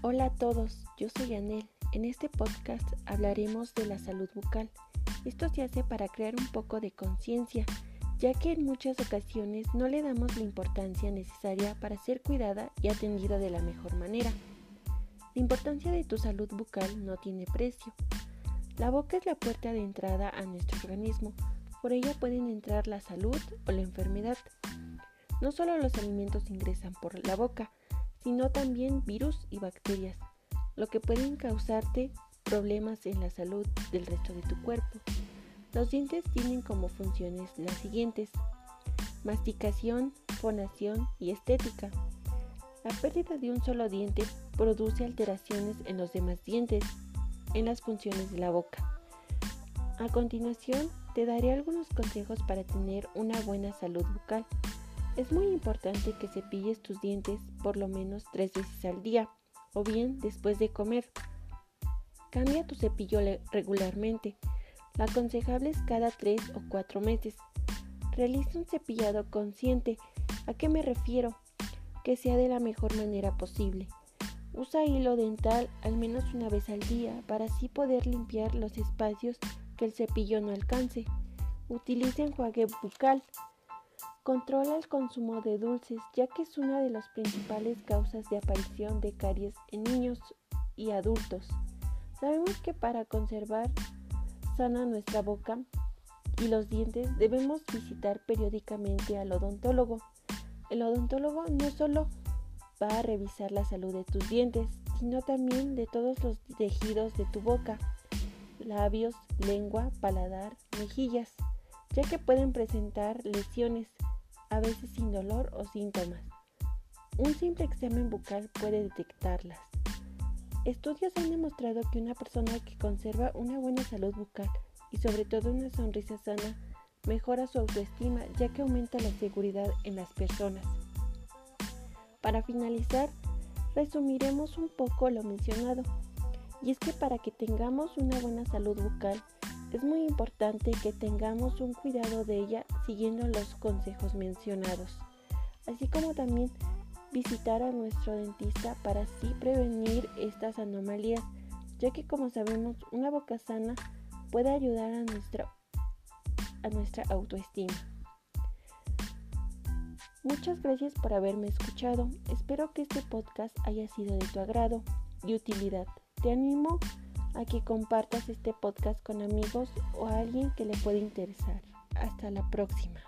Hola a todos, yo soy Anel. En este podcast hablaremos de la salud bucal. Esto se hace para crear un poco de conciencia, ya que en muchas ocasiones no le damos la importancia necesaria para ser cuidada y atendida de la mejor manera. La importancia de tu salud bucal no tiene precio. La boca es la puerta de entrada a nuestro organismo, por ella pueden entrar la salud o la enfermedad. No solo los alimentos ingresan por la boca, sino también virus y bacterias, lo que pueden causarte problemas en la salud del resto de tu cuerpo. Los dientes tienen como funciones las siguientes. Masticación, fonación y estética. La pérdida de un solo diente produce alteraciones en los demás dientes, en las funciones de la boca. A continuación, te daré algunos consejos para tener una buena salud bucal. Es muy importante que cepilles tus dientes por lo menos tres veces al día o bien después de comer. Cambia tu cepillo regularmente. Lo aconsejable es cada tres o cuatro meses. Realiza un cepillado consciente. ¿A qué me refiero? Que sea de la mejor manera posible. Usa hilo dental al menos una vez al día para así poder limpiar los espacios que el cepillo no alcance. Utiliza enjuague bucal Controla el consumo de dulces, ya que es una de las principales causas de aparición de caries en niños y adultos. Sabemos que para conservar sana nuestra boca y los dientes debemos visitar periódicamente al odontólogo. El odontólogo no solo va a revisar la salud de tus dientes, sino también de todos los tejidos de tu boca, labios, lengua, paladar, mejillas, ya que pueden presentar lesiones a veces sin dolor o síntomas. Un simple examen bucal puede detectarlas. Estudios han demostrado que una persona que conserva una buena salud bucal y sobre todo una sonrisa sana mejora su autoestima ya que aumenta la seguridad en las personas. Para finalizar, resumiremos un poco lo mencionado. Y es que para que tengamos una buena salud bucal, es muy importante que tengamos un cuidado de ella siguiendo los consejos mencionados, así como también visitar a nuestro dentista para así prevenir estas anomalías, ya que como sabemos una boca sana puede ayudar a nuestra, a nuestra autoestima. Muchas gracias por haberme escuchado. Espero que este podcast haya sido de tu agrado y utilidad. Te animo a que compartas este podcast con amigos o a alguien que le pueda interesar. Hasta la próxima.